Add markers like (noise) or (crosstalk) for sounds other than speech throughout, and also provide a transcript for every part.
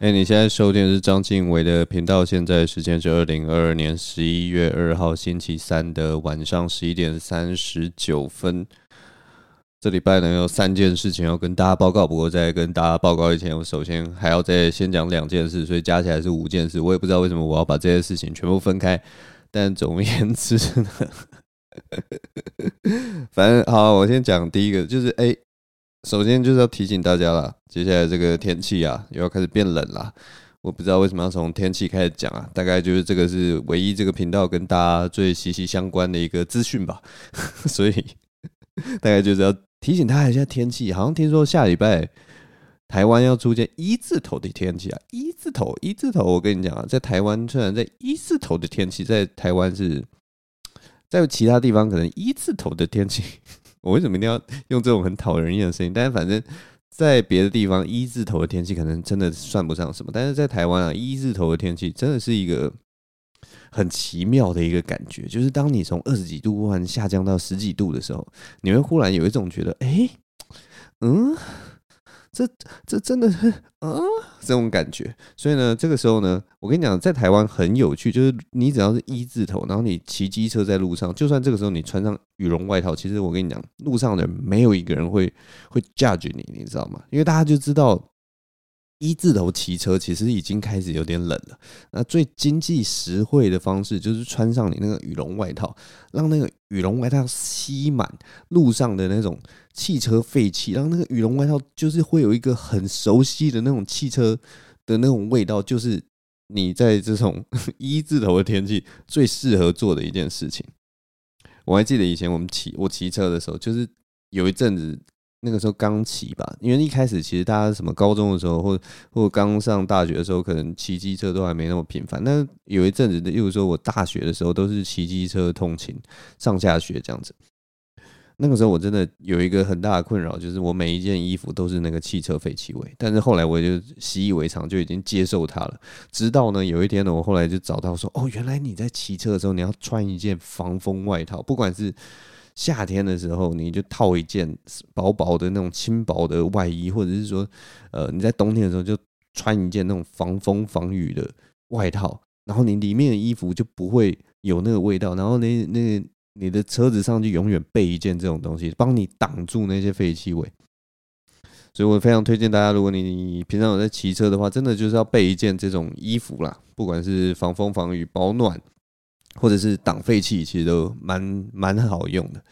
哎、你现在收听的是张静伟的频道，现在时间是二零二二年十一月二号星期三的晚上十一点三十九分。这礼拜呢有三件事情要跟大家报告，不过在跟大家报告以前，我首先还要再先讲两件事，所以加起来是五件事。我也不知道为什么我要把这些事情全部分开，但总而言之呢，(laughs) 反正好，我先讲第一个，就是哎。欸首先就是要提醒大家啦，接下来这个天气啊，又要开始变冷了。我不知道为什么要从天气开始讲啊，大概就是这个是唯一这个频道跟大家最息息相关的一个资讯吧。(laughs) 所以 (laughs) 大概就是要提醒大家一下天气，好像听说下礼拜台湾要出现一字头的天气啊，一字头，一字头。我跟你讲啊，在台湾虽然在一字头的天气，在台湾是在其他地方可能一字头的天气。我为什么一定要用这种很讨人厌的声音？但是反正，在别的地方一字头的天气可能真的算不上什么，但是在台湾啊，一字头的天气真的是一个很奇妙的一个感觉。就是当你从二十几度忽然下降到十几度的时候，你会忽然有一种觉得，哎，嗯。这这真的是啊，这种感觉。所以呢，这个时候呢，我跟你讲，在台湾很有趣，就是你只要是一字头，然后你骑机车在路上，就算这个时候你穿上羽绒外套，其实我跟你讲，路上的人没有一个人会会 judge 你，你知道吗？因为大家就知道。一字头骑车其实已经开始有点冷了。那最经济实惠的方式就是穿上你那个羽绒外套，让那个羽绒外套吸满路上的那种汽车废气，让那个羽绒外套就是会有一个很熟悉的那种汽车的那种味道，就是你在这种 (laughs) 一字头的天气最适合做的一件事情。我还记得以前我们骑我骑车的时候，就是有一阵子。那个时候刚骑吧，因为一开始其实大家什么高中的时候，或或刚上大学的时候，可能骑机车都还没那么频繁。但有一阵子，例如说我大学的时候，都是骑机车通勤上下学这样子。那个时候我真的有一个很大的困扰，就是我每一件衣服都是那个汽车废气味。但是后来我就习以为常，就已经接受它了。直到呢有一天呢，我后来就找到说，哦，原来你在骑车的时候，你要穿一件防风外套，不管是。夏天的时候，你就套一件薄薄的那种轻薄的外衣，或者是说，呃，你在冬天的时候就穿一件那种防风防雨的外套，然后你里面的衣服就不会有那个味道，然后那那你的车子上就永远备一件这种东西，帮你挡住那些废气味。所以我非常推荐大家，如果你平常有在骑车的话，真的就是要备一件这种衣服啦，不管是防风防雨保暖。或者是挡废气，其实都蛮蛮好用的。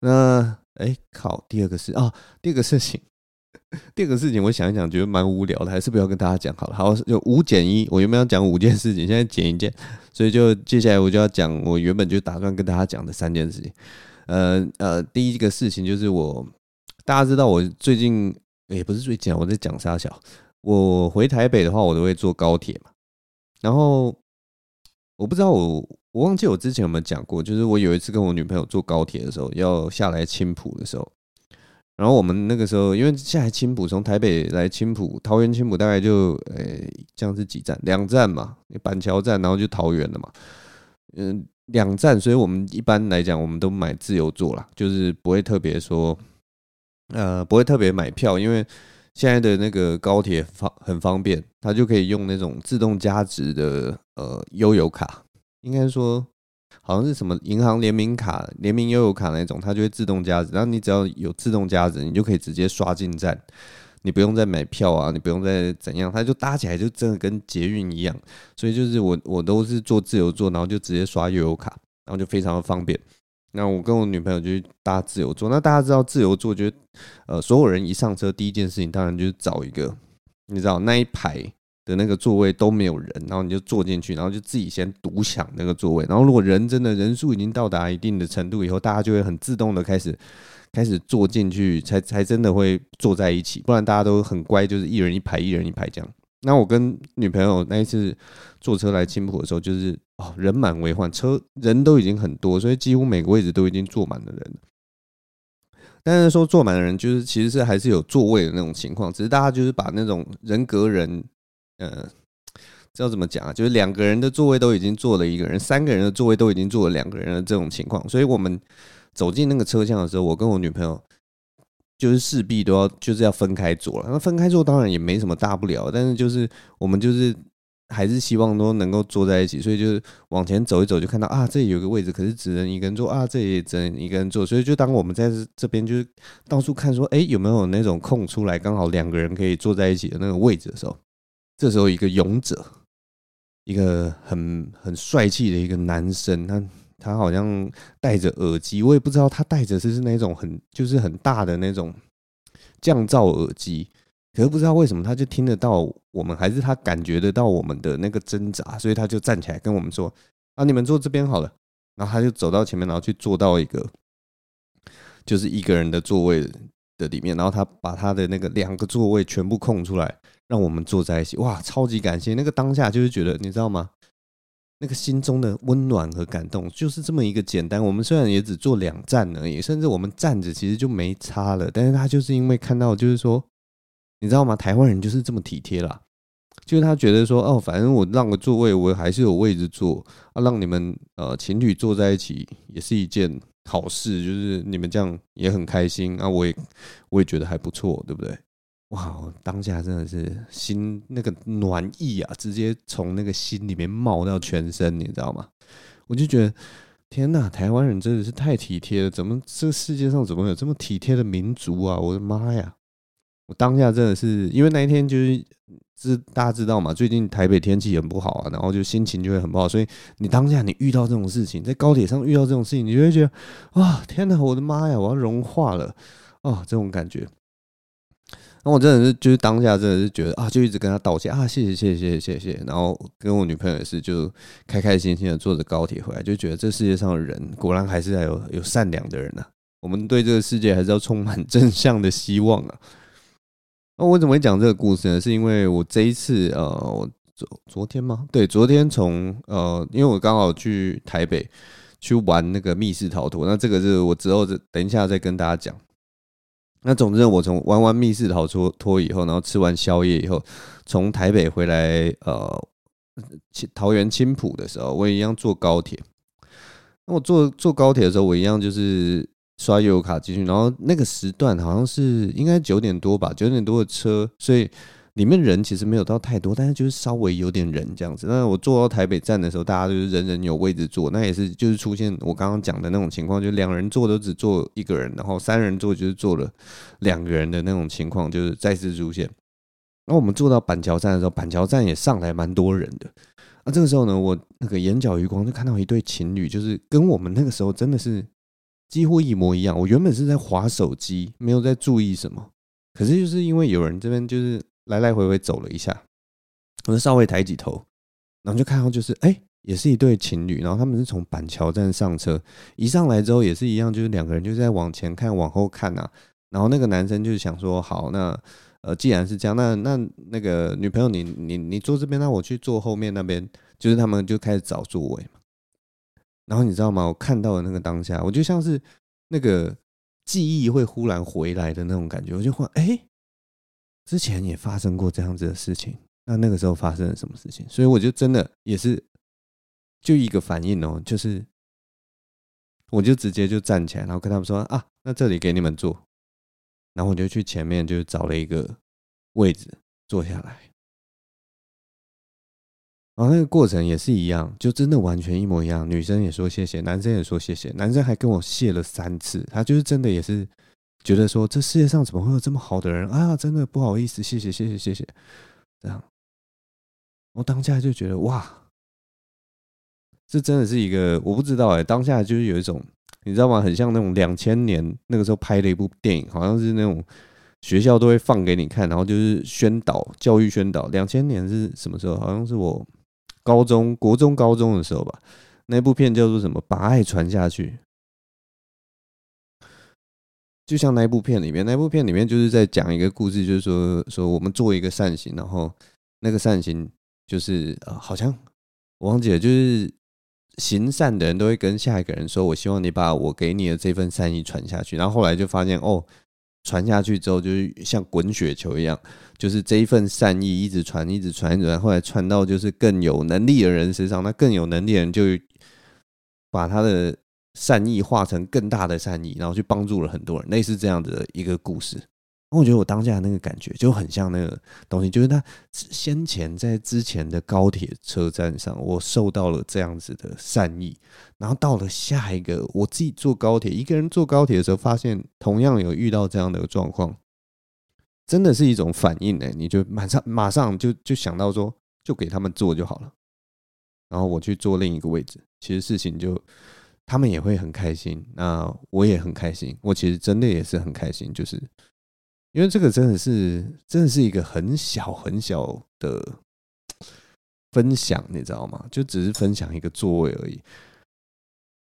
那哎、欸、靠，第二个事啊、哦，第二个事情，(laughs) 第二个事情，我想一想，觉得蛮无聊的，还是不要跟大家讲好了。好，就五减一，我原本要讲五件事情，现在减一件，所以就接下来我就要讲我原本就打算跟大家讲的三件事情。呃呃，第一个事情就是我，大家知道我最近也、不是最近，我在讲沙小。我回台北的话，我都会坐高铁嘛，然后我不知道我。我忘记我之前有没有讲过，就是我有一次跟我女朋友坐高铁的时候，要下来青埔的时候，然后我们那个时候因为下来青埔，从台北来青埔，桃园青埔大概就诶、欸，这样是几站？两站嘛，板桥站，然后就桃园了嘛。嗯，两站，所以我们一般来讲，我们都买自由座啦，就是不会特别说，呃，不会特别买票，因为现在的那个高铁方很方便，它就可以用那种自动加值的呃悠游卡。应该说，好像是什么银行联名卡、联名悠游卡那种，它就会自动加值。然后你只要有自动加值，你就可以直接刷进站，你不用再买票啊，你不用再怎样，它就搭起来就真的跟捷运一样。所以就是我我都是坐自由座，然后就直接刷悠游卡，然后就非常的方便。那我跟我女朋友就搭自由座。那大家知道自由座，就呃所有人一上车第一件事情，当然就是找一个，你知道那一排。的那个座位都没有人，然后你就坐进去，然后就自己先独享那个座位。然后如果人真的人数已经到达一定的程度以后，大家就会很自动的开始开始坐进去，才才真的会坐在一起。不然大家都很乖，就是一人一排，一人一排这样。那我跟女朋友那一次坐车来青浦的时候，就是哦人满为患，车人都已经很多，所以几乎每个位置都已经坐满了人。但是说坐满的人，就是其实是还是有座位的那种情况，只是大家就是把那种人隔人。呃，知道怎么讲啊？就是两个人的座位都已经坐了一个人，三个人的座位都已经坐了两个人的这种情况。所以我们走进那个车厢的时候，我跟我女朋友就是势必都要就是要分开坐了。那分开坐当然也没什么大不了，但是就是我们就是。还是希望都能够坐在一起，所以就是往前走一走，就看到啊，这里有个位置，可是只能一个人坐啊，这里也只能一个人坐，所以就当我们在这边就是到处看说，哎，有没有那种空出来，刚好两个人可以坐在一起的那个位置的时候，这时候一个勇者，一个很很帅气的一个男生，他他好像戴着耳机，我也不知道他戴着是是那种很就是很大的那种降噪耳机。可是不知道为什么，他就听得到我们，还是他感觉得到我们的那个挣扎，所以他就站起来跟我们说：“啊，你们坐这边好了。”然后他就走到前面，然后去坐到一个就是一个人的座位的里面，然后他把他的那个两个座位全部空出来，让我们坐在一起。哇，超级感谢！那个当下就是觉得，你知道吗？那个心中的温暖和感动，就是这么一个简单。我们虽然也只坐两站而已，甚至我们站着其实就没差了，但是他就是因为看到，就是说。你知道吗？台湾人就是这么体贴啦，就是他觉得说，哦，反正我让个座位，我还是有位置坐啊，让你们呃情侣坐在一起也是一件好事，就是你们这样也很开心啊，我也我也觉得还不错，对不对？哇，当下真的是心那个暖意啊，直接从那个心里面冒到全身，你知道吗？我就觉得天哪，台湾人真的是太体贴了，怎么这个世界上怎么有这么体贴的民族啊？我的妈呀！我当下真的是，因为那一天就是知大家知道嘛，最近台北天气很不好啊，然后就心情就会很不好，所以你当下你遇到这种事情，在高铁上遇到这种事情，你就会觉得，哇，天哪，我的妈呀，我要融化了，哦，这种感觉。那我真的是就是当下真的是觉得啊，就一直跟他道歉啊，谢谢谢谢谢谢谢，然后跟我女朋友也是就开开心心的坐着高铁回来，就觉得这世界上的人果然还是要有有善良的人呐，我们对这个世界还是要充满 (laughs) 正向的希望啊。那我怎么会讲这个故事呢？是因为我这一次，呃，我昨昨天吗？对，昨天从呃，因为我刚好去台北去玩那个密室逃脱，那这个是我之后等一下再跟大家讲。那总之，我从玩完密室逃脱脱以后，然后吃完宵夜以后，从台北回来，呃，桃园青埔的时候，我也一样坐高铁。那我坐坐高铁的时候，我一样就是。刷悠游卡进去，然后那个时段好像是应该九点多吧，九点多的车，所以里面人其实没有到太多，但是就是稍微有点人这样子。那我坐到台北站的时候，大家就是人人有位置坐，那也是就是出现我刚刚讲的那种情况，就两人坐都只坐一个人，然后三人坐就是坐了两个人的那种情况，就是再次出现。然后我们坐到板桥站的时候，板桥站也上来蛮多人的。那这个时候呢，我那个眼角余光就看到一对情侣，就是跟我们那个时候真的是。几乎一模一样。我原本是在划手机，没有在注意什么。可是就是因为有人这边就是来来回回走了一下，我就稍微抬起头，然后就看到就是哎、也是一对情侣。然后他们是从板桥站上车，一上来之后也是一样，就是两个人就在往前看、往后看啊。然后那个男生就是想说，好，那呃，既然是这样，那那那个女朋友你你你坐这边，那我去坐后面那边。就是他们就开始找座位嘛。然后你知道吗？我看到的那个当下，我就像是那个记忆会忽然回来的那种感觉。我就忽然，哎，之前也发生过这样子的事情。那那个时候发生了什么事情？所以我就真的也是就一个反应哦，就是我就直接就站起来，然后跟他们说啊，那这里给你们坐。然后我就去前面就找了一个位置坐下来。然后那个过程也是一样，就真的完全一模一样。女生也说谢谢，男生也说谢谢，男生还跟我谢了三次。他就是真的也是觉得说，这世界上怎么会有这么好的人啊？真的不好意思，谢谢谢谢谢谢。这样，我当下就觉得哇，这真的是一个我不知道哎、当下就是有一种你知道吗？很像那种两千年那个时候拍的一部电影，好像是那种学校都会放给你看，然后就是宣导教育宣导。两千年是什么时候？好像是我。高中、国中、高中的时候吧，那部片叫做什么？把爱传下去。就像那部片里面，那部片里面就是在讲一个故事，就是说，说我们做一个善行，然后那个善行就是呃，好像我忘记了，就是行善的人都会跟下一个人说：“我希望你把我给你的这份善意传下去。”然后后来就发现哦。传下去之后，就是像滚雪球一样，就是这一份善意一直传，一直传，一直传，后来传到就是更有能力的人身上。那更有能力的人就把他的善意化成更大的善意，然后去帮助了很多人，类似这样的一个故事。我觉得我当下那个感觉就很像那个东西，就是他先前在之前的高铁车站上，我受到了这样子的善意，然后到了下一个我自己坐高铁，一个人坐高铁的时候，发现同样有遇到这样的状况，真的是一种反应呢。你就马上马上就就想到说，就给他们坐就好了，然后我去坐另一个位置，其实事情就他们也会很开心，那我也很开心，我其实真的也是很开心，就是。因为这个真的是，真的是一个很小很小的分享，你知道吗？就只是分享一个座位而已，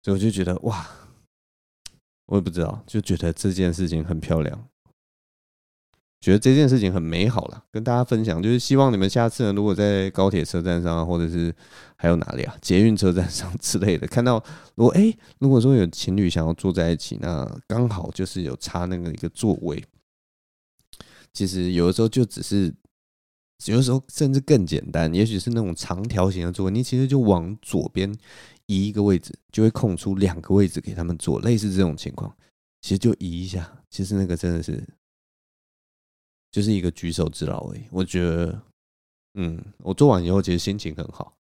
所以我就觉得哇，我也不知道，就觉得这件事情很漂亮，觉得这件事情很美好了，跟大家分享。就是希望你们下次呢，如果在高铁车站上，或者是还有哪里啊，捷运车站上 (laughs) 之类的，看到如果哎，如果说有情侣想要坐在一起，那刚好就是有差那个一个座位。其实有的时候就只是，有的时候甚至更简单，也许是那种长条形的座位，你其实就往左边移一个位置，就会空出两个位置给他们坐，类似这种情况，其实就移一下，其实那个真的是就是一个举手之劳而已。我觉得，嗯，我做完以后其实心情很好，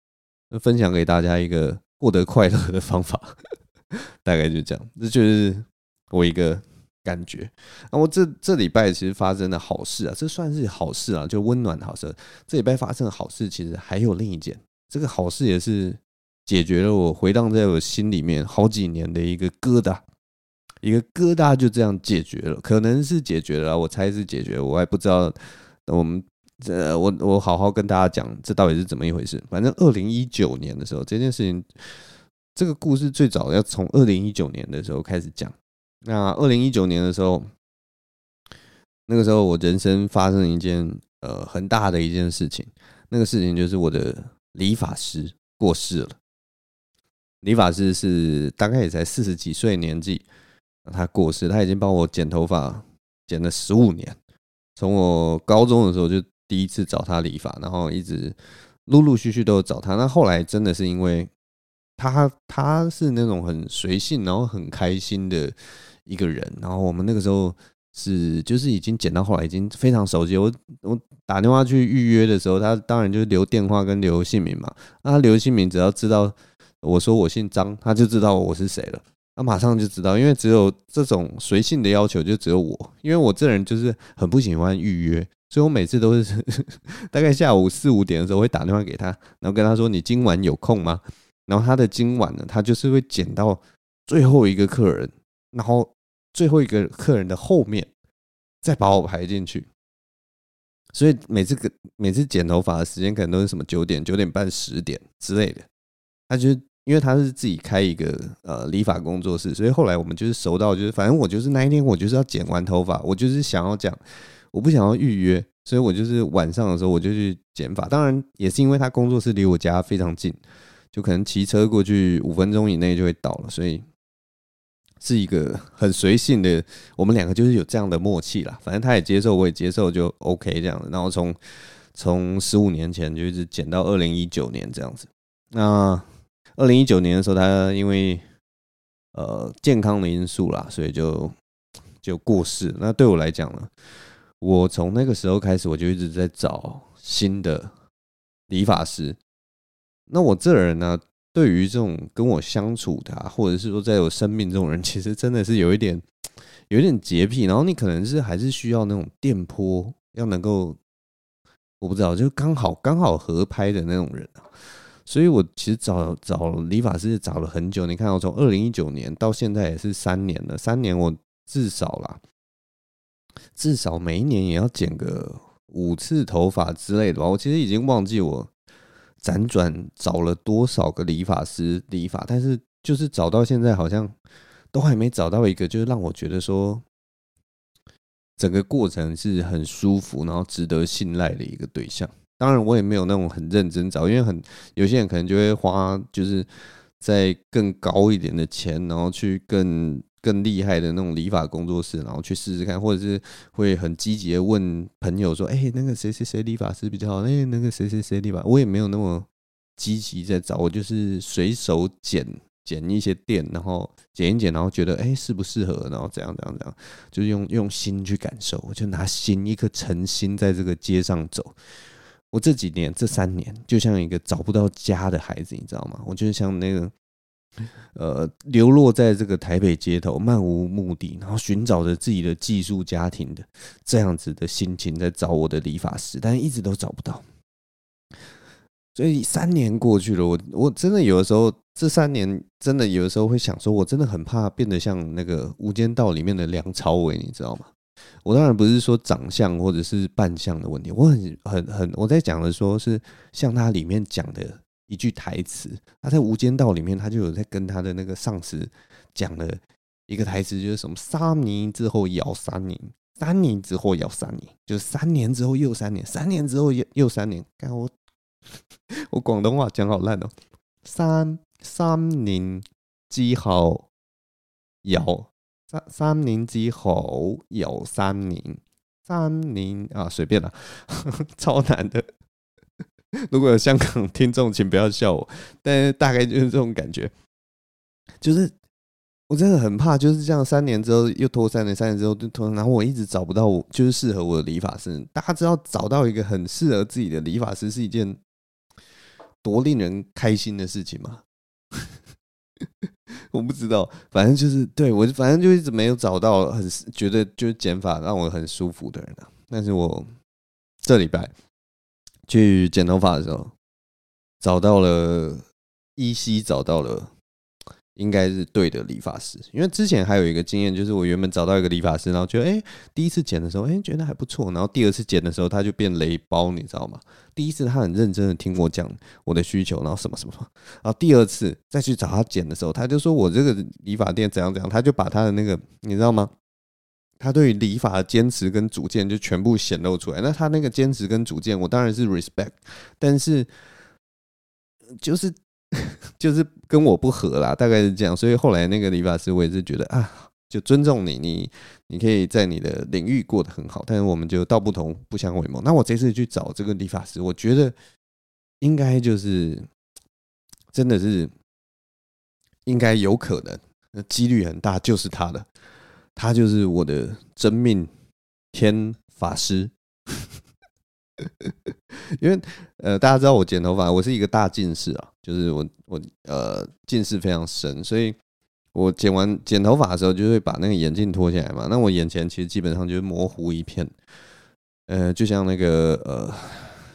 分享给大家一个获得快乐的方法，(laughs) 大概就这样，这就是我一个。感觉，那我这这礼拜其实发生的好事啊，这算是好事啊，就温暖的好事。这礼拜发生的好事，其实还有另一件，这个好事也是解决了我回荡在我心里面好几年的一个疙瘩，一个疙瘩就这样解决了，可能是解决了，我猜是解决，我还不知道。我们这我我好好跟大家讲，这到底是怎么一回事？反正二零一九年的时候，这件事情，这个故事最早要从二零一九年的时候开始讲。那二零一九年的时候，那个时候我人生发生一件呃很大的一件事情，那个事情就是我的理发师过世了。理发师是大概也才四十几岁年纪，他过世，他已经帮我剪头发剪了十五年，从我高中的时候就第一次找他理发，然后一直陆陆续续都有找他。那后来真的是因为他他是那种很随性，然后很开心的。一个人，然后我们那个时候是就是已经剪到后来已经非常熟悉。我我打电话去预约的时候，他当然就是留电话跟留姓名嘛。那他留姓名，只要知道我说我姓张，他就知道我是谁了。他马上就知道，因为只有这种随性的要求就只有我，因为我这人就是很不喜欢预约，所以我每次都是 (laughs) 大概下午四五点的时候会打电话给他，然后跟他说，你今晚有空吗？然后他的今晚呢，他就是会剪到最后一个客人。然后最后一个客人的后面，再把我排进去，所以每次个每次剪头发的时间可能都是什么九点、九点半、十点之类的。他就是因为他是自己开一个呃理发工作室，所以后来我们就是熟到就是，反正我就是那一天我就是要剪完头发，我就是想要讲，我不想要预约，所以我就是晚上的时候我就去剪发。当然也是因为他工作室离我家非常近，就可能骑车过去五分钟以内就会到了，所以。是一个很随性的，我们两个就是有这样的默契啦。反正他也接受，我也接受，就 OK 这样子。然后从从十五年前就一直剪到二零一九年这样子。那二零一九年的时候，他因为呃健康的因素啦，所以就就过世。那对我来讲呢，我从那个时候开始，我就一直在找新的理发师。那我这人呢？对于这种跟我相处的，或者是说在我生命这种人，其实真的是有一点，有一点洁癖。然后你可能是还是需要那种电波，要能够，我不知道，就刚好刚好合拍的那种人啊。所以我其实找找理发师找了很久。你看，我从二零一九年到现在也是三年了，三年我至少啦，至少每一年也要剪个五次头发之类的吧。我其实已经忘记我。辗转找了多少个理发师理发，但是就是找到现在好像都还没找到一个，就是让我觉得说整个过程是很舒服，然后值得信赖的一个对象。当然，我也没有那种很认真找，因为很有些人可能就会花就是在更高一点的钱，然后去更。更厉害的那种理发工作室，然后去试试看，或者是会很积极的问朋友说：“哎，那个谁谁谁理发师比较好？哎，那个谁谁谁理发……我也没有那么积极在找，我就是随手剪剪一些电，然后剪一剪，然后觉得哎适不适合，然后怎样怎样怎样，就是用用心去感受，我就拿心一颗诚心在这个街上走。我这几年这三年就像一个找不到家的孩子，你知道吗？我就是像那个呃流落在这个台北街头，漫无目的，然后寻找着自己的寄宿家庭的这样子的心情，在找我的理发师，但是一直都找不到。所以三年过去了，我我真的有的时候，这三年真的有的时候会想说，我真的很怕变得像那个《无间道》里面的梁朝伟，你知道吗？我当然不是说长相或者是扮相的问题，我很很很我在讲的说是像他里面讲的一句台词，他在《无间道》里面他就有在跟他的那个上司讲了一个台词，就是什么三年之后咬三年，三年之后咬三年，就是三年之后又三年，三年之后又又三年，看我。(laughs) 我广东话讲好烂哦，三三年之后咬三三年之后咬三年三年啊，随便了，(laughs) 超难的。(laughs) 如果有香港听众，请不要笑我，但是大概就是这种感觉，就是我真的很怕，就是这样，三年之后又拖三年，三年之后就拖，然后我一直找不到我就是适合我的理发师。大家知道，找到一个很适合自己的理发师是一件。多令人开心的事情吗？(laughs) 我不知道，反正就是对我，反正就一直没有找到很觉得就是剪法让我很舒服的人啊。但是我这礼拜去剪头发的时候，找到了，依稀找到了。应该是对的理发师，因为之前还有一个经验，就是我原本找到一个理发师，然后觉得哎、第一次剪的时候，哎、觉得还不错，然后第二次剪的时候，他就变雷包，你知道吗？第一次他很认真的听我讲我的需求，然后什么什么，然后第二次再去找他剪的时候，他就说我这个理发店怎样怎样，他就把他的那个你知道吗？他对于理发的坚持跟主见就全部显露出来。那他那个坚持跟主见，我当然是 respect，但是就是。(laughs) 就是跟我不合啦，大概是这样，所以后来那个理发师我也是觉得啊，就尊重你，你你可以在你的领域过得很好，但是我们就道不同不相为谋。那我这次去找这个理发师，我觉得应该就是真的是应该有可能，那几率很大就是他的，他就是我的真命天法师。(laughs) 因为呃，大家知道我剪头发，我是一个大近视啊，就是我我呃近视非常深，所以我剪完剪头发的时候，就会把那个眼镜脱下来嘛。那我眼前其实基本上就是模糊一片，呃，就像那个呃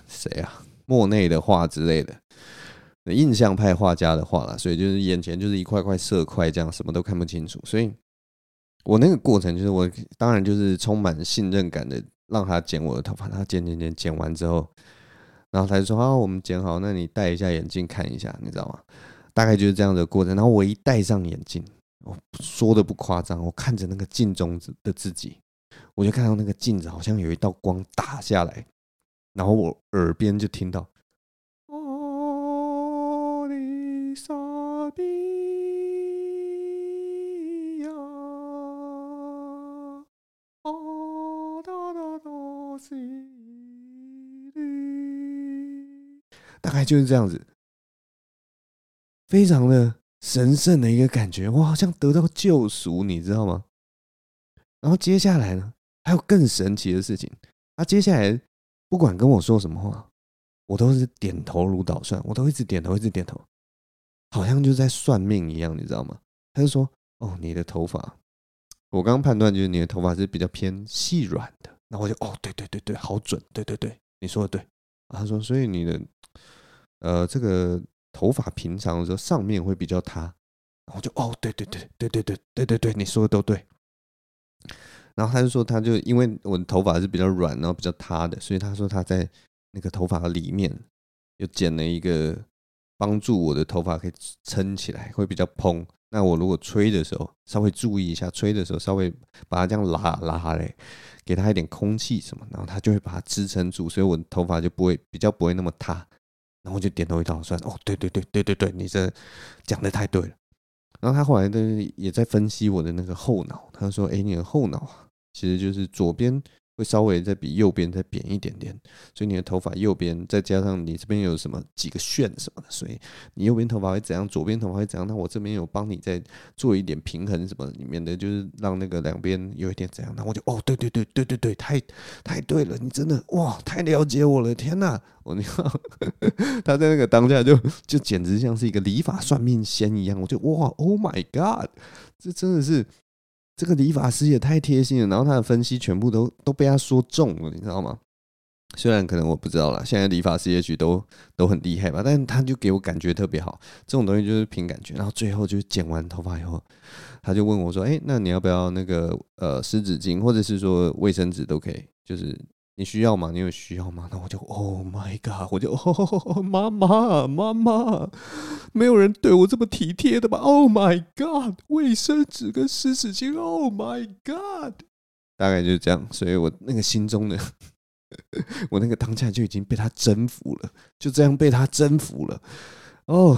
谁啊，莫内的画之类的，印象派画家的画啦，所以就是眼前就是一块块色块，这样什么都看不清楚。所以我那个过程就是我当然就是充满信任感的。让他剪我的头发，他剪剪剪剪完之后，然后他就说：“啊，我们剪好，那你戴一下眼镜看一下，你知道吗？大概就是这样的过程。”然后我一戴上眼镜，我说的不夸张，我看着那个镜中的自己，我就看到那个镜子好像有一道光打下来，然后我耳边就听到。大概就是这样子，非常的神圣的一个感觉，我好像得到救赎，你知道吗？然后接下来呢，还有更神奇的事情。他接下来不管跟我说什么话，我都是点头如捣蒜，我都一直点头，一直点头，好像就在算命一样，你知道吗？他就说：“哦，你的头发，我刚判断就是你的头发是比较偏细软的。”然后我就哦，对对对对，好准，对对对，你说的对。他说，所以你的呃这个头发平常的时候上面会比较塌。我就哦，对对对对对对对对对，你说的都对。然后他就说，他就因为我的头发是比较软，然后比较塌的，所以他说他在那个头发里面又剪了一个帮助我的头发可以撑起来，会比较蓬。那我如果吹的时候稍微注意一下，吹的时候稍微把它这样拉拉嘞。给他一点空气什么，然后他就会把它支撑住，所以我的头发就不会比较不会那么塌。然后就点头一道算哦，对对对对对对，你这讲的太对了。然后他后来呢也在分析我的那个后脑，他说：“哎，你的后脑啊，其实就是左边会稍微再比右边再扁一点点，所以你的头发右边再加上你这边有什么几个旋什么的，所以你右边头发会怎样，左边头发会怎样？那我这边有帮你再做一点平衡什么里面的，就是让那个两边有一点怎样？那我就哦，对对对对对对，太太对了，你真的哇，太了解我了，天哪！我你看 (laughs) 他在那个当下就就简直像是一个理发算命仙一样，我就哇，Oh my God，这真的是。这个理发师也太贴心了，然后他的分析全部都都被他说中了，你知道吗？虽然可能我不知道啦，现在理发师也许都都很厉害吧，但是他就给我感觉特别好。这种东西就是凭感觉。然后最后就是剪完头发以后，他就问我说：“哎，那你要不要那个呃湿纸巾，或者是说卫生纸都可以？就是。”你需要吗？你有需要吗？那我就 Oh my God！我就哦，(laughs) 妈妈妈妈，没有人对我这么体贴的吧？Oh my God！卫生纸跟湿纸巾，Oh my God！大概就是这样，所以我那个心中的，(laughs) 我那个当下就已经被他征服了，就这样被他征服了，哦。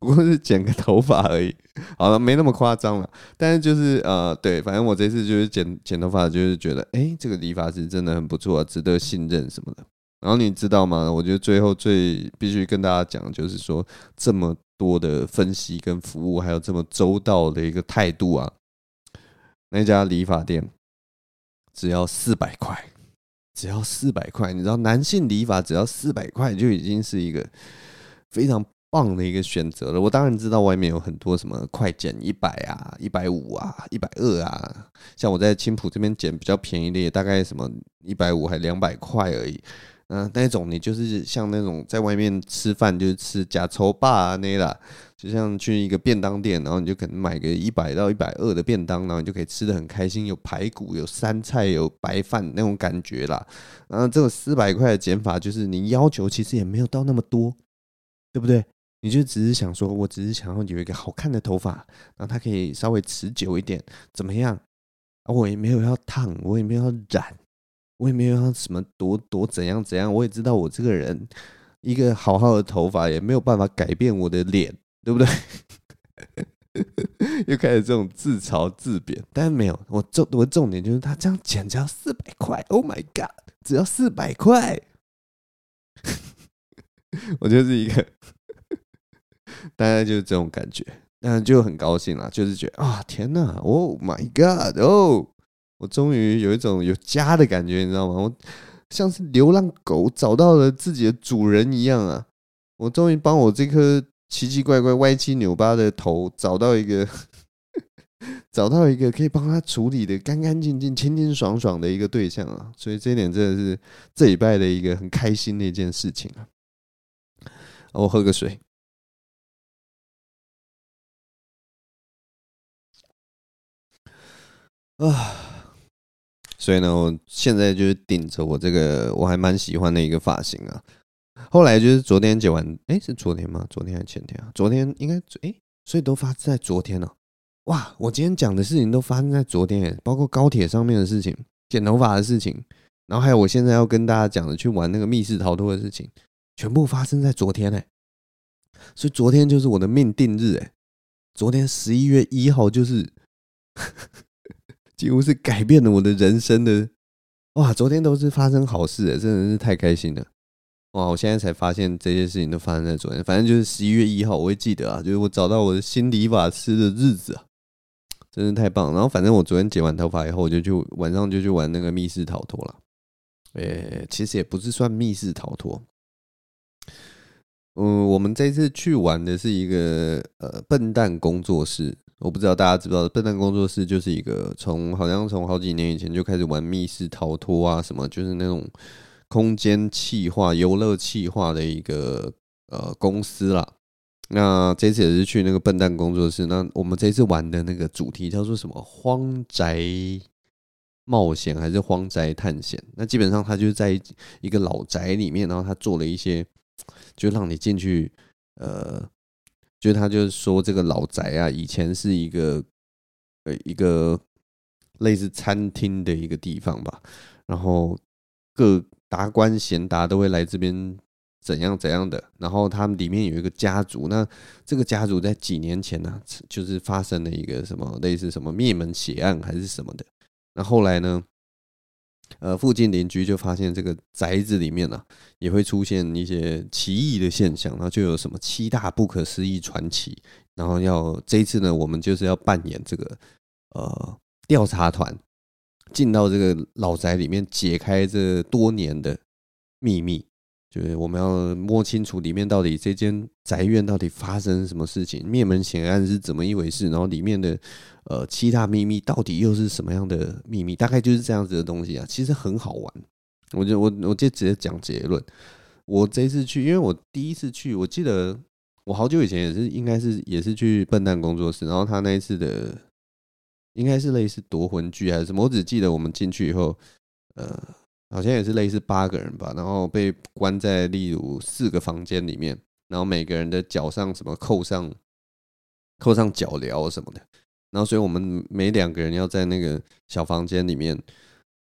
不过是剪个头发而已，(laughs) 好了，没那么夸张了。但是就是呃，对，反正我这次就是剪剪头发，就是觉得，哎、这个理发师真的很不错，值得信任什么的。然后你知道吗？我觉得最后最必须跟大家讲，就是说这么多的分析跟服务，还有这么周到的一个态度啊，那家理发店只要四百块，只要四百块，你知道，男性理发只要四百块就已经是一个非常。棒的一个选择了。我当然知道外面有很多什么快减一百啊、一百五啊、一百二啊。像我在青浦这边剪比较便宜的，也大概什么一百五还两百块而已。嗯，那种你就是像那种在外面吃饭就是吃假抽霸啊那啦，就像去一个便当店，然后你就可能买个一百到一百二的便当，然后你就可以吃得很开心，有排骨、有三菜、有白饭那种感觉啦。然后这个四百块的减法，就是你要求其实也没有到那么多，对不对？你就只是想说，我只是想要有一个好看的头发，然后它可以稍微持久一点，怎么样？啊，我也没有要烫，我也没有要染，我也没有要什么多多怎样怎样。我也知道我这个人一个好好的头发也没有办法改变我的脸，对不对？(laughs) 又开始这种自嘲自贬，但是没有，我重我重点就是他这样剪只要四百块，Oh my God，只要四百块，(laughs) 我就是一个。大概就是这种感觉，那就很高兴啦，就是觉得啊，天哪，Oh my God，哦，我终于有一种有家的感觉，你知道吗？我像是流浪狗找到了自己的主人一样啊！我终于帮我这颗奇奇怪怪、歪七扭八的头找到一个，(laughs) 找到一个可以帮他处理的干干净净、清清爽爽的一个对象啊！所以这一点真的是这礼拜的一个很开心的一件事情啊！我喝个水。啊，所以呢，我现在就是顶着我这个我还蛮喜欢的一个发型啊。后来就是昨天剪完，哎、是昨天吗？昨天还是前天啊？昨天应该，哎、所以都发生在昨天了、啊。哇，我今天讲的事情都发生在昨天、包括高铁上面的事情、剪头发的事情，然后还有我现在要跟大家讲的去玩那个密室逃脱的事情，全部发生在昨天哎、所以昨天就是我的命定日哎、昨天十一月一号就是。几乎是改变了我的人生的哇！昨天都是发生好事，真的是太开心了哇！我现在才发现这些事情都发生在昨天，反正就是十一月一号，我会记得啊，就是我找到我的新理发师的日子啊，真是太棒。然后反正我昨天剪完头发以后，我就去晚上就去玩那个密室逃脱了。诶，其实也不是算密室逃脱，嗯，我们这次去玩的是一个呃笨蛋工作室。我不知道大家知不知道，笨蛋工作室就是一个从好像从好几年以前就开始玩密室逃脱啊，什么就是那种空间气化、游乐气化的一个呃公司啦。那这次也是去那个笨蛋工作室。那我们这次玩的那个主题叫做什么？荒宅冒险还是荒宅探险？那基本上他就在一个老宅里面，然后他做了一些，就让你进去呃。就他就是说，这个老宅啊，以前是一个呃一个类似餐厅的一个地方吧。然后各达官贤达都会来这边怎样怎样的。然后他们里面有一个家族，那这个家族在几年前呢，就是发生了一个什么类似什么灭门血案还是什么的。那后来呢，呃，附近邻居就发现这个宅子里面呢、也会出现一些奇异的现象，然后就有什么七大不可思议传奇，然后要这一次呢，我们就是要扮演这个呃调查团，进到这个老宅里面，解开这多年的秘密。就是我们要摸清楚里面到底这间宅院到底发生什么事情，灭门险案是怎么一回事，然后里面的呃七大秘密到底又是什么样的秘密，大概就是这样子的东西啊，其实很好玩。我就我我就直接讲结论。我这次去，因为我第一次去，我记得我好久以前也是应该是也是去笨蛋工作室，然后他那一次的应该是类似夺魂剧还是什么，我只记得我们进去以后，呃。好像也是类似八个人吧，然后被关在例如四个房间里面，然后每个人的脚上什么扣上扣上脚镣什么的，然后所以我们每两个人要在那个小房间里面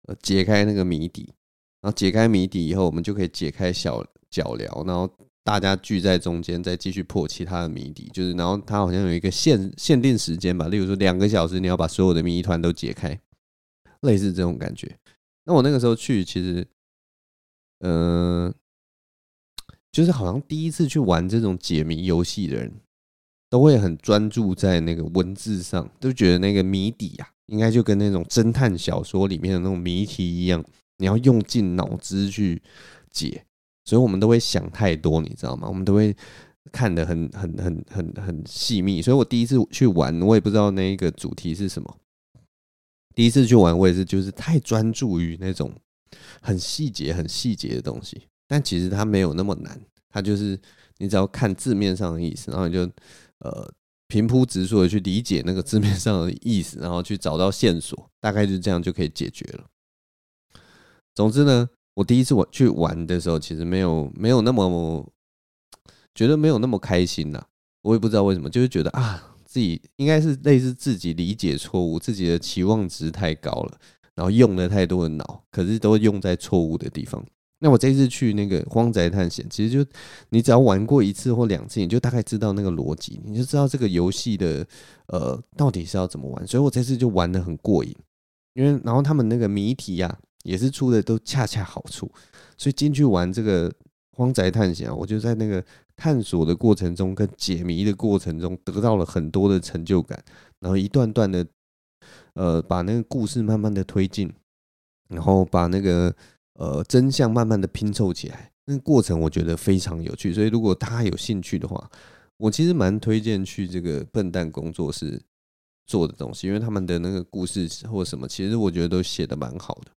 呃解开那个谜底，然后解开谜底以后，我们就可以解开小脚镣，然后大家聚在中间再继续破其他的谜底，就是然后他好像有一个限限定时间吧，例如说两个小时你要把所有的谜团都解开，类似这种感觉。那我那个时候去，其实，嗯、就是好像第一次去玩这种解谜游戏的人，都会很专注在那个文字上，都觉得那个谜底啊，应该就跟那种侦探小说里面的那种谜题一样，你要用尽脑汁去解，所以我们都会想太多，你知道吗？我们都会看得很很很很很细密，所以我第一次去玩，我也不知道那个主题是什么。第一次去玩，我也是就是太专注于那种很细节、很细节的东西，但其实它没有那么难，它就是你只要看字面上的意思，然后你就呃平铺直述的去理解那个字面上的意思，然后去找到线索，大概就这样就可以解决了。总之呢，我第一次我去玩的时候，其实没有没有那么觉得没有那么开心呐，我也不知道为什么，就是觉得啊。自己应该是类似自己理解错误，自己的期望值太高了，然后用了太多的脑，可是都用在错误的地方。那我这次去那个荒宅探险，其实就你只要玩过一次或两次，你就大概知道那个逻辑，你就知道这个游戏的呃到底是要怎么玩。所以我这次就玩得很过瘾，因为然后他们那个谜题呀、啊、也是出的都恰恰好处，所以进去玩这个荒宅探险啊，我就在那个。探索的过程中，跟解谜的过程中，得到了很多的成就感。然后一段段的，呃，把那个故事慢慢的推进，然后把那个呃真相慢慢的拼凑起来。那过程我觉得非常有趣。所以如果大家有兴趣的话，我其实蛮推荐去这个笨蛋工作室做的东西，因为他们的那个故事或什么，其实我觉得都写的蛮好的。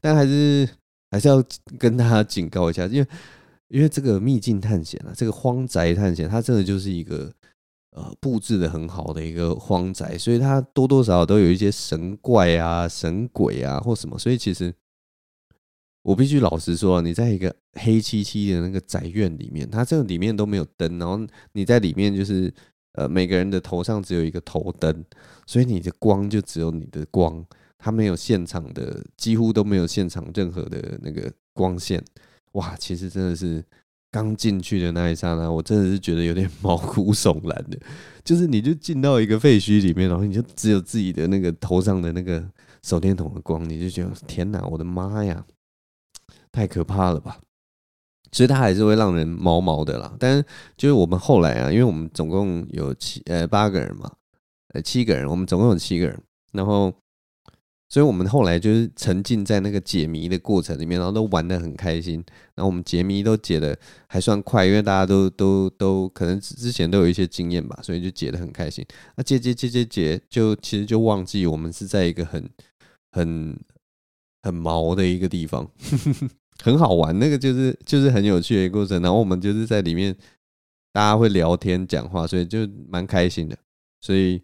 但还是还是要跟大家警告一下，因为。因为这个秘境探险啊，这个荒宅探险，它真的就是一个呃布置的很好的一个荒宅，所以它多多少少都有一些神怪啊、神鬼啊或什么。所以其实我必须老实说，你在一个黑漆漆的那个宅院里面，它这个里面都没有灯，然后你在里面就是呃每个人的头上只有一个头灯，所以你的光就只有你的光，它没有现场的，几乎都没有现场任何的那个光线。哇，其实真的是刚进去的那一刹那，我真的是觉得有点毛骨悚然的。就是你就进到一个废墟里面，然后你就只有自己的那个头上的那个手电筒的光，你就觉得天哪，我的妈呀，太可怕了吧！其实它还是会让人毛毛的啦。但是就是我们后来啊，因为我们总共有七呃八个人嘛，呃七个人，我们总共有七个人，然后。所以我们后来就是沉浸在那个解谜的过程里面，然后都玩得很开心。然后我们解谜都解得还算快，因为大家都都都可能之前都有一些经验吧，所以就解得很开心。那解解解解解，就其实就忘记我们是在一个很很很毛的一个地方，很好玩。那个就是就是很有趣的一个过程。然后我们就是在里面，大家会聊天讲话，所以就蛮开心的。所以。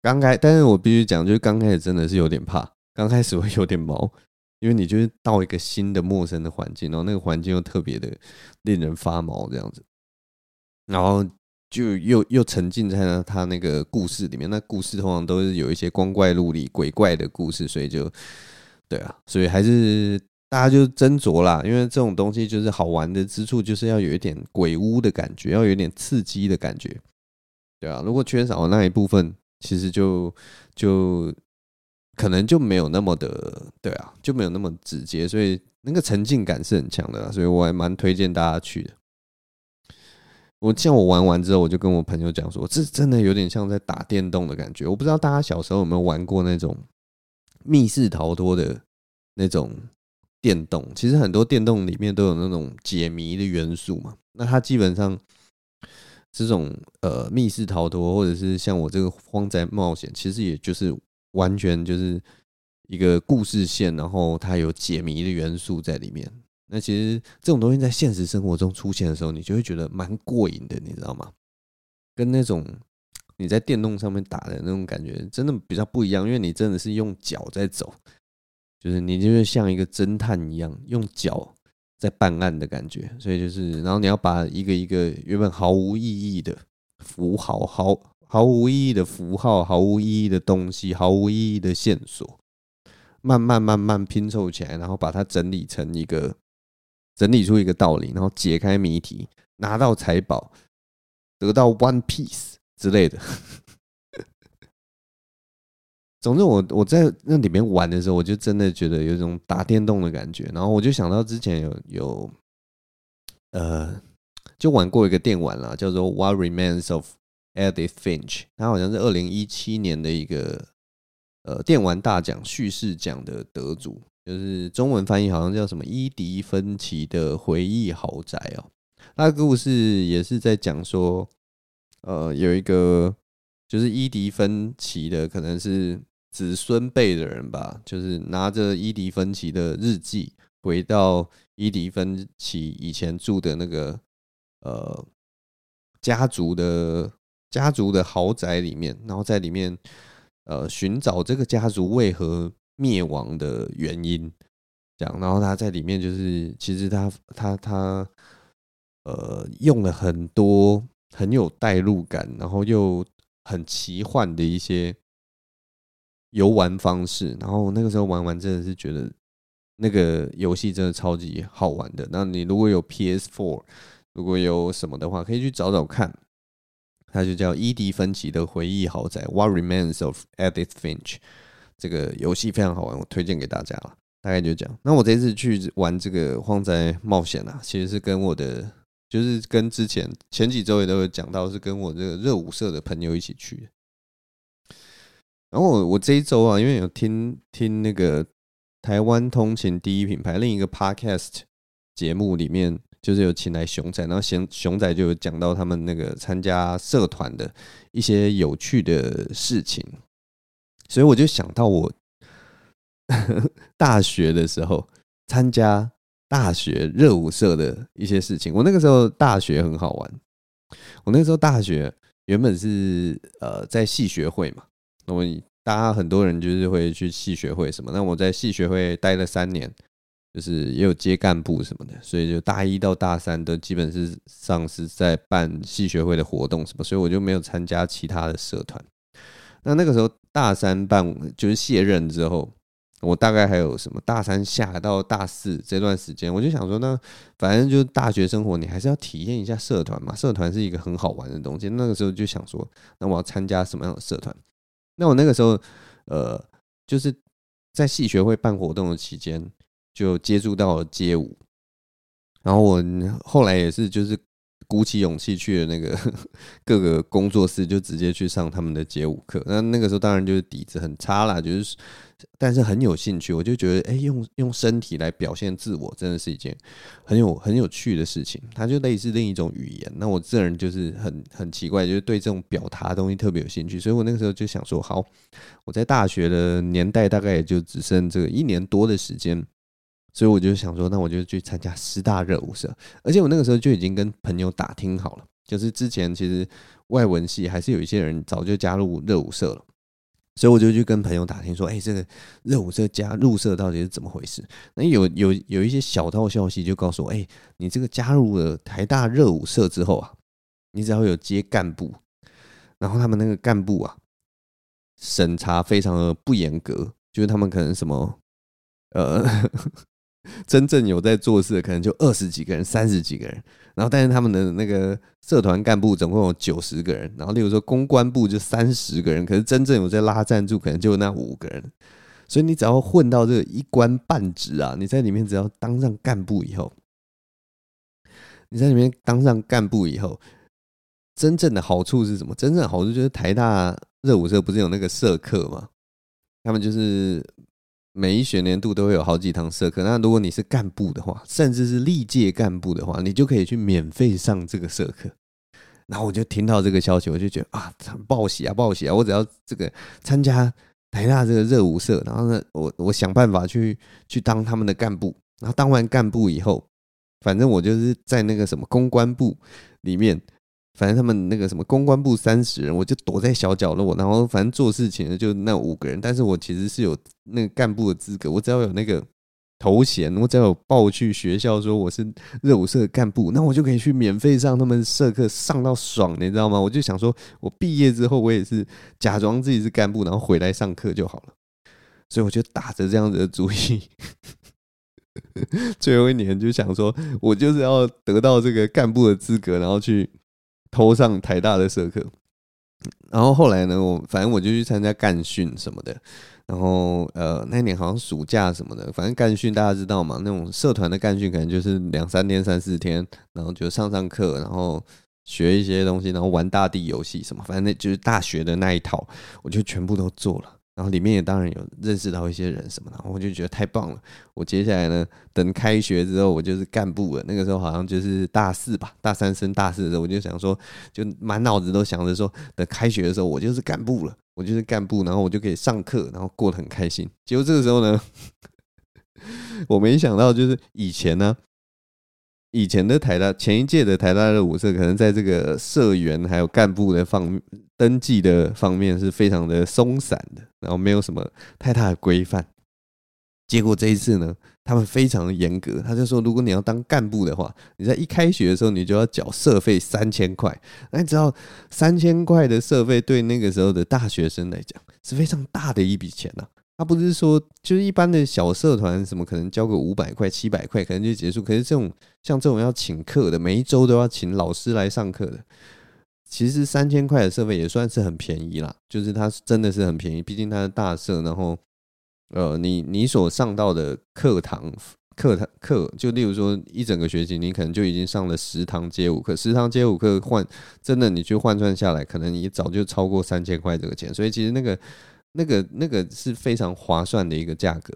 刚开，但是我必须讲，就是刚开始真的是有点怕，刚开始会有点毛，因为你就是到一个新的陌生的环境，然后那个环境又特别的令人发毛这样子，然后就又又沉浸在他那个故事里面，那故事通常都是有一些光怪陆离、鬼怪的故事，所以就对啊，所以还是大家就斟酌啦，因为这种东西就是好玩的之处，就是要有一点鬼屋的感觉，要有一点刺激的感觉，对啊，如果缺少那一部分。其实就就可能就没有那么的，对啊，就没有那么直接，所以那个沉浸感是很强的，所以我还蛮推荐大家去的。我像我玩完之后，我就跟我朋友讲说，这真的有点像在打电动的感觉。我不知道大家小时候有没有玩过那种密室逃脱的那种电动。其实很多电动里面都有那种解谜的元素嘛。那它基本上这种呃密室逃脱，或者是像我这个荒宅冒险，其实也就是完全就是一个故事线，然后它有解谜的元素在里面。那其实这种东西在现实生活中出现的时候，你就会觉得蛮过瘾的，你知道吗？跟那种你在电动上面打的那种感觉真的比较不一样，因为你真的是用脚在走，就是你就是像一个侦探一样，用脚在办案的感觉。所以就是，然后你要把一个一个原本毫无意义的符号、毫毫无意义的符号、毫无意义的东西、毫无意义的线索，慢慢慢慢拼凑起来，然后把它整理成一个。整理出一个道理，然后解开谜题，拿到财宝，得到 One Piece 之类的。总之，我我在那里面玩的时候，我就真的觉得有一种打电动的感觉。然后我就想到之前有有呃，就玩过一个电玩啦，叫做《What Remains of Edith Finch》，它好像是二零一七年的一个呃电玩大奖叙事奖的得主。就是中文翻译好像叫什么伊迪芬奇的回忆豪宅哦，那个故事也是在讲说，呃，有一个就是伊迪芬奇的可能是子孙辈的人吧，就是拿着伊迪芬奇的日记回到伊迪芬奇以前住的那个呃家族的家族的豪宅里面，然后在里面呃寻找这个家族为何。灭亡的原因，这样，然后他在里面就是，其实他他他，呃，用了很多很有代入感，然后又很奇幻的一些游玩方式，然后那个时候玩完真的是觉得那个游戏真的超级好玩的。那你如果有 PS4，如果有什么的话，可以去找找看，它就叫伊迪芬奇的回忆豪宅，What Remains of Edith Finch。这个游戏非常好玩，我推荐给大家了。大概就这样。那我这次去玩这个荒宅冒险啊，其实是跟我的，就是跟之前前几周也都有讲到，是跟我这个热舞社的朋友一起去。然后我我这一周啊，因为有听听那个台湾通勤第一品牌另一个 podcast 节目里面，就是有请来熊仔，然后熊熊仔就讲到他们那个参加社团的一些有趣的事情。所以我就想到我 (laughs) 大学的时候参加大学热舞社的一些事情。我那个时候大学很好玩。我那时候大学原本是呃在系学会嘛，那么大家很多人就是会去系学会什么。那我在系学会待了三年，就是也有接干部什么的，所以就大一到大三都基本是上是在办系学会的活动什么，所以我就没有参加其他的社团。那那个时候大三办就是卸任之后，我大概还有什么大三下到大四这段时间，我就想说，那反正就是大学生活，你还是要体验一下社团嘛。社团是一个很好玩的东西。那个时候就想说，那我要参加什么样的社团？那我那个时候，呃，就是在戏学会办活动的期间，就接触到街舞。然后我后来也是就是。鼓起勇气去了那个 (laughs) 各个工作室，就直接去上他们的街舞课。那那个时候当然就是底子很差啦，就是但是很有兴趣。我就觉得，哎，用用身体来表现自我，真的是一件很有很有趣的事情。它就类似另一种语言。那我这人就是很很奇怪，就是对这种表达的东西特别有兴趣。所以我那个时候就想说，好，我在大学的年代大概也就只剩这个一年多的时间。所以我就想说，那我就去参加师大热舞社，而且我那个时候就已经跟朋友打听好了，就是之前其实外文系还是有一些人早就加入热舞社了，所以我就去跟朋友打听说，哎，这个热舞社加入社到底是怎么回事？那有有有一些小道消息就告诉我，哎，你这个加入了台大热舞社之后啊，你只要有接干部，然后他们那个干部啊，审查非常的不严格，就是他们可能什么，呃。真正有在做事的可能就二十几个人、三十几个人，然后但是他们的那个社团干部总共有九十个人，然后例如说公关部就三十个人，可是真正有在拉赞助可能就那五个人，所以你只要混到这个一官半职啊，你在里面只要当上干部以后，你在里面当上干部以后，真正的好处是什么？真正的好处就是台大热舞社不是有那个社课吗？他们就是每一学年度都会有好几堂社课。那如果你是干部的话，甚至是历届干部的话，你就可以去免费上这个社课。然后我就听到这个消息，我就觉得啊，报喜啊，报喜啊！我只要这个参加台大这个热舞社，然后呢，我我想办法去去当他们的干部。然后当完干部以后，反正我就是在那个什么公关部里面，反正他们那个什么公关部三十人，我就躲在小角落，然后反正做事情的就那五个人。但是我其实是有那个干部的资格，我只要有那个。头衔，我只要有报去学校说我是热舞社的干部，那我就可以去免费上他们社课，上到爽，你知道吗？我就想说，我毕业之后我也是假装自己是干部，然后回来上课就好了。所以我就打着这样子的主意，(laughs) 最后一年就想说，我就是要得到这个干部的资格，然后去偷上台大的社课。然后后来呢，我反正我就去参加干训什么的。然后呃，那年好像暑假什么的，反正干训大家知道嘛，那种社团的干训可能就是两三天、三四天，然后就上上课，然后学一些东西，然后玩大地游戏什么，反正那就是大学的那一套，我就全部都做了。然后里面也当然有认识到一些人什么的，我就觉得太棒了。我接下来呢，等开学之后，我就是干部了。那个时候好像就是大四吧，大三升大四的时候，我就想说，就满脑子都想着说，等开学的时候，我就是干部了，我就是干部，然后我就可以上课，然后过得很开心。结果这个时候呢，(laughs) 我没想到就是以前呢。以前的台大，前一届的台大热舞社，可能在这个社员还有干部的方登记的方面是非常的松散的，然后没有什么太大的规范。结果这一次呢，他们非常的严格，他就说，如果你要当干部的话，你在一开学的时候，你就要缴社费三千块。那你知道三千块的社费对那个时候的大学生来讲是非常大的一笔钱呐。他不是说，就是一般的小社团，什么可能交个五百块、七百块，可能就结束。可是这种像这种要请客的，每一周都要请老师来上课的，其实三千块的设备也算是很便宜啦。就是它真的是很便宜，毕竟它是大社，然后呃，你你所上到的课堂课堂课，就例如说一整个学期，你可能就已经上了十堂街舞课，十堂街舞课换真的你去换算下来，可能你早就超过三千块这个钱。所以其实那个。那个那个是非常划算的一个价格，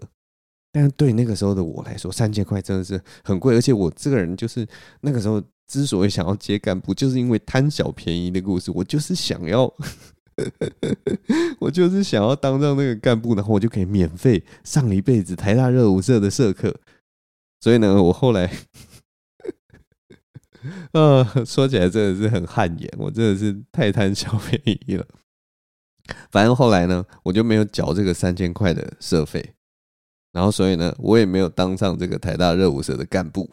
但是对那个时候的我来说，三千块真的是很贵。而且我这个人就是那个时候之所以想要接干部，就是因为贪小便宜的故事。我就是想要，我就是想要当上那个干部，然后我就可以免费上一辈子台大热舞社的社课。所以呢，我后来，呃，说起来真的是很汗颜，我真的是太贪小便宜了。反正后来呢，我就没有缴这个三千块的社费，然后所以呢，我也没有当上这个台大热舞社的干部，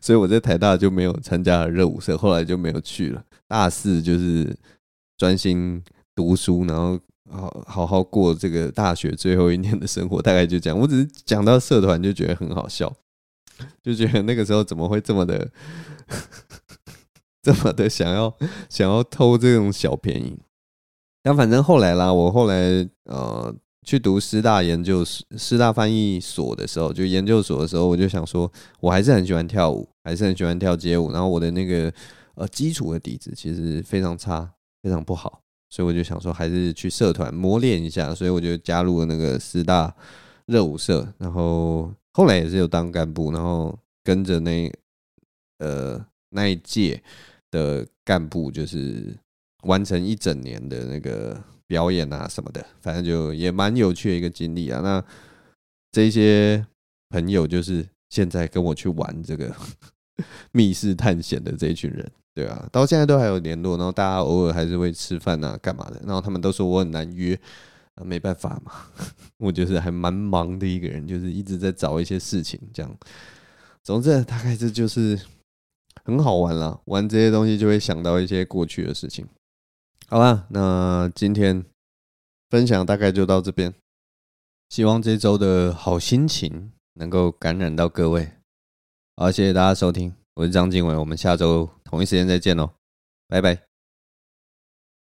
所以我在台大就没有参加热舞社，后来就没有去了。大四就是专心读书，然后好好好过这个大学最后一年的生活，大概就这样。我只是讲到社团就觉得很好笑，就觉得那个时候怎么会这么的。这么的想要想要偷这种小便宜，但反正后来啦，我后来呃去读师大研究、师大翻译所的时候，就研究所的时候，我就想说，我还是很喜欢跳舞，还是很喜欢跳街舞。然后我的那个呃基础的底子其实非常差，非常不好，所以我就想说，还是去社团磨练一下。所以我就加入了那个师大热舞社，然后后来也是有当干部，然后跟着那呃那一届。的干部就是完成一整年的那个表演啊什么的，反正就也蛮有趣的一个经历啊。那这些朋友就是现在跟我去玩这个 (laughs) 密室探险的这一群人，对啊，到现在都还有联络，然后大家偶尔还是会吃饭啊干嘛的。然后他们都说我很难约，没办法嘛，(laughs) 我就是还蛮忙的一个人，就是一直在找一些事情这样。总之，大概这就是。很好玩啦，玩这些东西就会想到一些过去的事情。好吧，那今天分享大概就到这边。希望这周的好心情能够感染到各位。好，谢谢大家收听，我是张经纬，我们下周同一时间再见喽，拜拜。